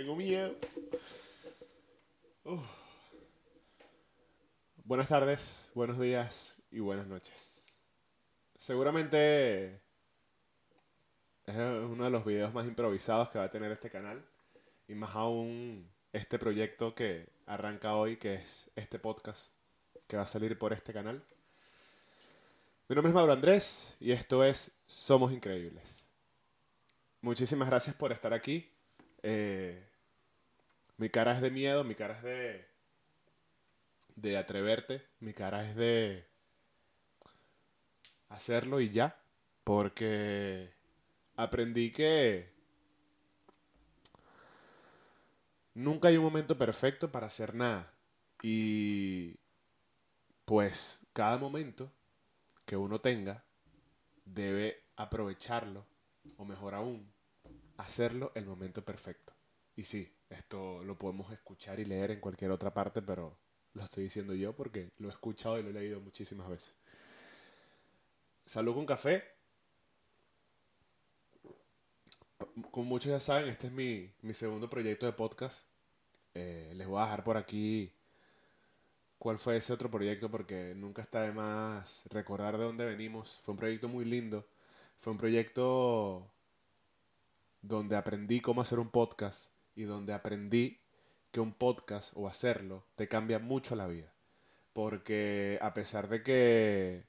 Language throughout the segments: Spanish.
Tengo miedo. Buenas tardes, buenos días y buenas noches. Seguramente es uno de los videos más improvisados que va a tener este canal. Y más aún este proyecto que arranca hoy, que es este podcast que va a salir por este canal. Mi nombre es Mauro Andrés y esto es Somos Increíbles. Muchísimas gracias por estar aquí. Eh, mi cara es de miedo, mi cara es de, de atreverte, mi cara es de hacerlo y ya, porque aprendí que nunca hay un momento perfecto para hacer nada. Y pues cada momento que uno tenga debe aprovecharlo, o mejor aún, hacerlo el momento perfecto. Y sí, esto lo podemos escuchar y leer en cualquier otra parte, pero lo estoy diciendo yo porque lo he escuchado y lo he leído muchísimas veces. Salud con café. Como muchos ya saben, este es mi, mi segundo proyecto de podcast. Eh, les voy a dejar por aquí cuál fue ese otro proyecto porque nunca está de más recordar de dónde venimos. Fue un proyecto muy lindo. Fue un proyecto donde aprendí cómo hacer un podcast y donde aprendí que un podcast o hacerlo te cambia mucho la vida. Porque a pesar de que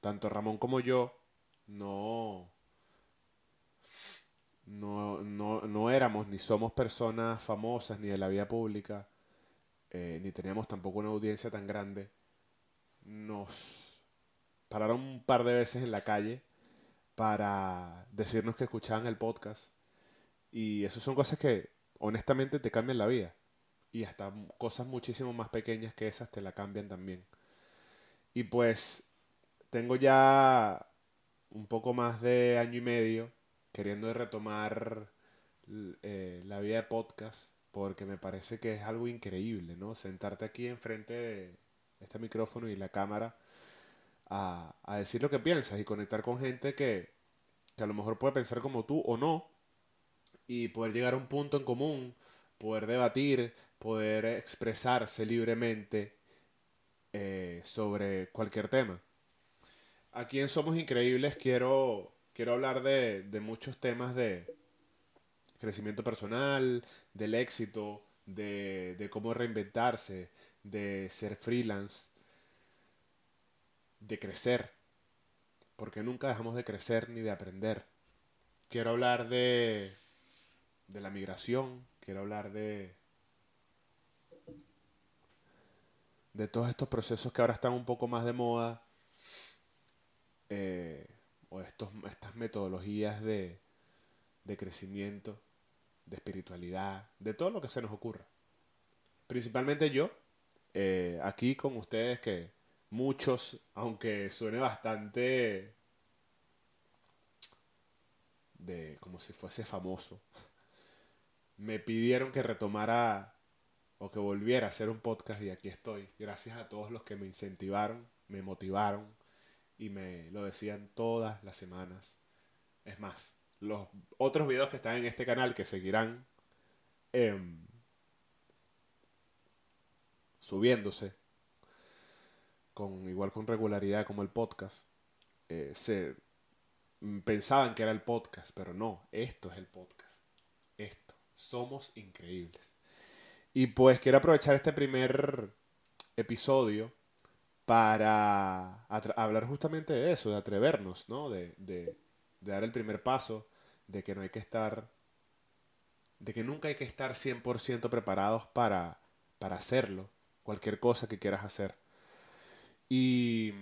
tanto Ramón como yo no, no, no, no éramos ni somos personas famosas ni de la vida pública, eh, ni teníamos tampoco una audiencia tan grande, nos pararon un par de veces en la calle para decirnos que escuchaban el podcast. Y eso son cosas que honestamente te cambian la vida. Y hasta cosas muchísimo más pequeñas que esas te la cambian también. Y pues tengo ya un poco más de año y medio queriendo retomar eh, la vida de podcast porque me parece que es algo increíble, ¿no? Sentarte aquí enfrente de este micrófono y la cámara a, a decir lo que piensas y conectar con gente que, que a lo mejor puede pensar como tú o no y poder llegar a un punto en común, poder debatir, poder expresarse libremente eh, sobre cualquier tema. Aquí en Somos Increíbles quiero, quiero hablar de, muchos temas de crecimiento personal, del éxito, de cómo reinventarse, de ser freelance, de crecer, porque nunca dejamos de crecer ni de aprender. Quiero hablar de, de la migración, quiero hablar de, de todos estos procesos que ahora están un poco más de moda, eh, o estos, estas metodologías de, de crecimiento, de espiritualidad, de todo lo que se nos ocurra. Principalmente yo, eh, aquí con ustedes que muchos, aunque suene bastante de como si fuese famoso, me pidieron que retomara o que volviera a hacer un podcast y aquí estoy. Gracias a todos los que me incentivaron, me motivaron y me lo decían todas las semanas. Es más, los otros videos que están en este canal que seguirán em, subiéndose con igual con regularidad como el podcast eh, se pensaban que era el podcast pero no esto es el podcast somos increíbles y pues quiero aprovechar este primer episodio para hablar justamente de eso, de atrevernos, ¿no? De, de, dar el primer paso, de que no hay que estar, de que nunca hay que estar 100% preparados para, para hacerlo, cualquier cosa que quieras hacer. Y,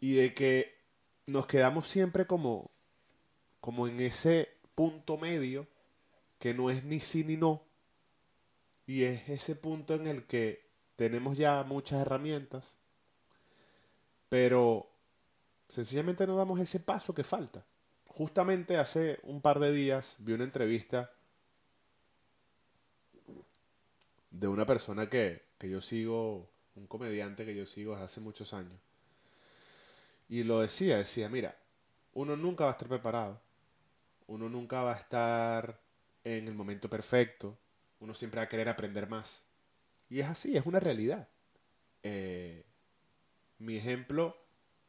y de que nos quedamos siempre como, como en ese punto medio que no es ni sí ni no. Y es ese punto en el que tenemos ya muchas herramientas, pero sencillamente no damos ese paso que falta. Justamente hace un par de días vi una entrevista de una persona que, que yo sigo, un comediante que yo sigo desde hace muchos años. Y lo decía, decía, mira, uno nunca va a estar preparado. Uno nunca va a estar en el momento perfecto, uno siempre va a querer aprender más. Y es así, es una realidad. Eh, mi ejemplo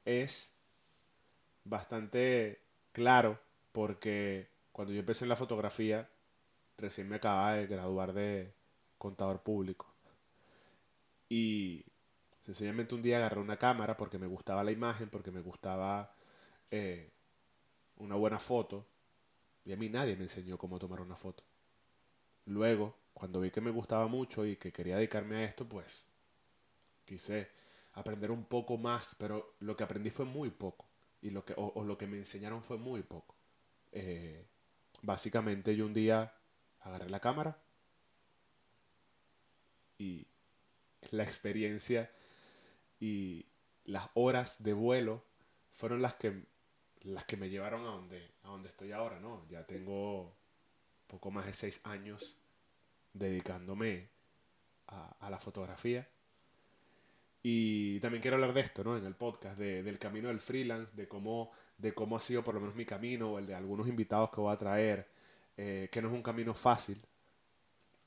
es bastante claro porque cuando yo empecé en la fotografía, recién me acababa de graduar de contador público. Y sencillamente un día agarré una cámara porque me gustaba la imagen, porque me gustaba eh, una buena foto. Y a mí nadie me enseñó cómo tomar una foto. Luego, cuando vi que me gustaba mucho y que quería dedicarme a esto, pues quise aprender un poco más, pero lo que aprendí fue muy poco. Y lo que, o, lo que me enseñaron fue muy poco. Eh, básicamente yo un día agarré la cámara y la experiencia y las horas de vuelo fueron las que las que me llevaron a donde a donde estoy ahora no ya tengo poco más de seis años dedicándome a, la fotografía. Y también quiero hablar de esto no en el podcast del camino del freelance de cómo de cómo ha sido por lo menos mi camino o el de algunos invitados que voy a traer eh, que no es un camino fácil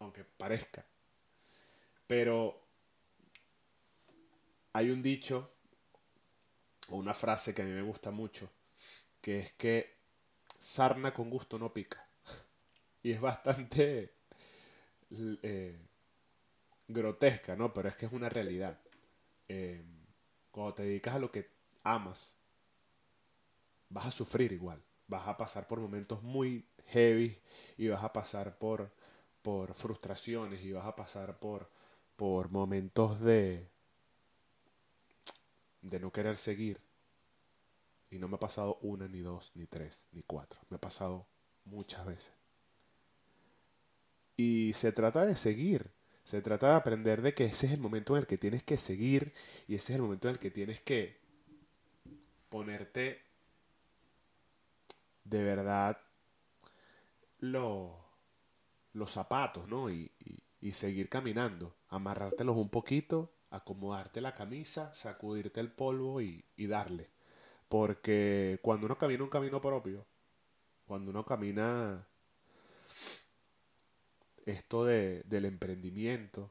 aunque parezca. Pero hay un dicho o una frase que a mí me gusta mucho, que es que sarna con gusto no pica. Y es bastante eh, grotesca, ¿no? Pero es que es una realidad. Eh, cuando te dedicas a lo que amas, vas a sufrir igual. Vas a pasar por momentos muy heavy y vas a pasar por, por frustraciones y vas a pasar por, por momentos de, de no querer seguir. Y no me ha pasado una, ni dos, ni tres, ni cuatro. Me ha pasado muchas veces. Y se trata de seguir. Se trata de aprender de que ese es el momento en el que tienes que seguir y ese es el momento en el que tienes que ponerte de verdad los zapatos, ¿no? y, y seguir caminando, amarrártelos un poquito, acomodarte la camisa, sacudirte el polvo y, darle. Porque cuando uno camina un camino propio, cuando uno camina esto de, del emprendimiento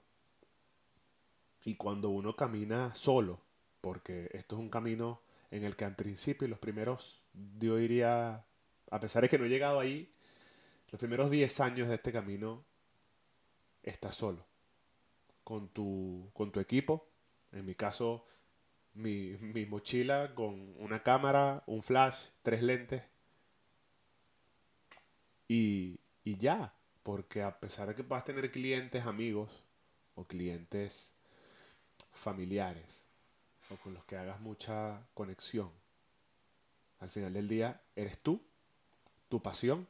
y cuando uno camina solo, porque esto es un camino en el que al principio los primeros, yo diría, a pesar de que no he llegado ahí, los primeros 10 años de este camino estás solo con tu, con tu equipo. En mi caso, mi, mi mochila con una cámara, un flash, tres lentes. Y, y ya, porque a pesar de que puedas tener clientes amigos o clientes familiares o con los que hagas mucha conexión, al final del día eres tú, tu pasión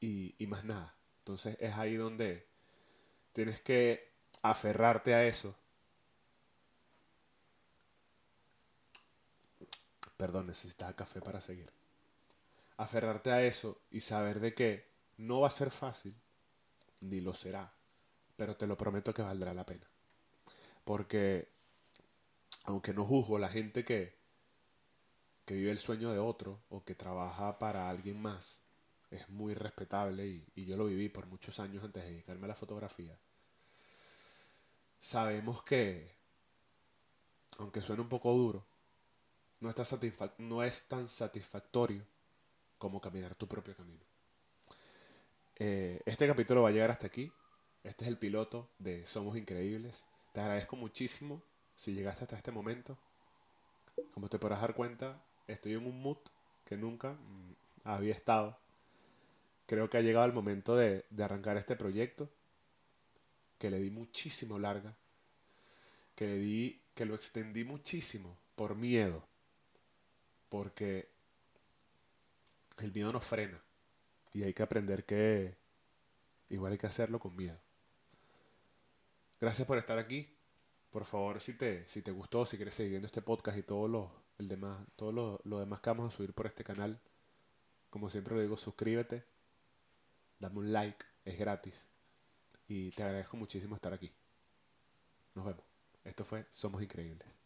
y, y más nada. Entonces es ahí donde Tienes que aferrarte a eso. Perdón, necesitaba café para seguir. Aferrarte a eso y saber de que no va a ser fácil, ni lo será, pero te lo prometo que valdrá la pena. Porque, aunque no juzgo la gente que, que vive el sueño de otro o que trabaja para alguien más, es muy respetable y, yo lo viví por muchos años antes de dedicarme a la fotografía. Sabemos que, aunque suene un poco duro, no, es tan satisfactorio como caminar tu propio camino. Eh, este capítulo va a llegar hasta aquí. Este es el piloto de Somos Increíbles. Te agradezco muchísimo si llegaste hasta este momento. Como te podrás dar cuenta, estoy en un mood que nunca mm, había estado creo que ha llegado el momento de, arrancar este proyecto, que le di muchísimo larga, que le di, que lo extendí muchísimo por miedo, porque el miedo nos frena y hay que aprender que igual hay que hacerlo con miedo. Gracias por estar aquí. Por favor, si te, si te gustó, si quieres seguir viendo este podcast y todo lo, el demás, todo lo, lo demás que vamos a subir por este canal, como siempre lo digo, suscríbete, dame un like, es gratis. Y te agradezco muchísimo estar aquí. Nos vemos. Esto fue Somos Increíbles.